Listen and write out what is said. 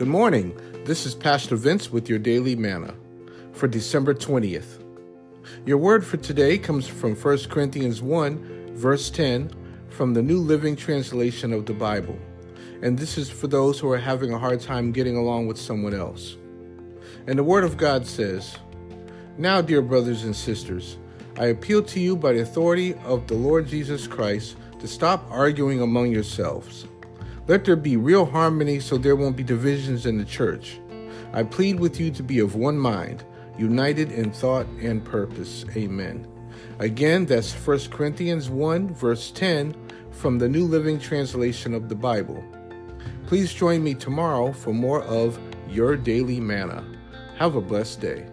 Good morning. This is Pastor Vince with your daily manna for December 20th. Your word for today comes from 1 Corinthians 1, verse 10, from the New Living Translation of the Bible. And this is for those who are having a hard time getting along with someone else. And the word of God says, Now, dear brothers and sisters, I appeal to you by the authority of the Lord Jesus Christ to stop arguing among yourselves. Let there be real harmony so there won't be divisions in the church. I plead with you to be of one mind, united in thought and purpose. Amen. Again, that's 1 Corinthians 1, verse 10 from the New Living Translation of the Bible. Please join me tomorrow for more of Your Daily Manna. Have a blessed day.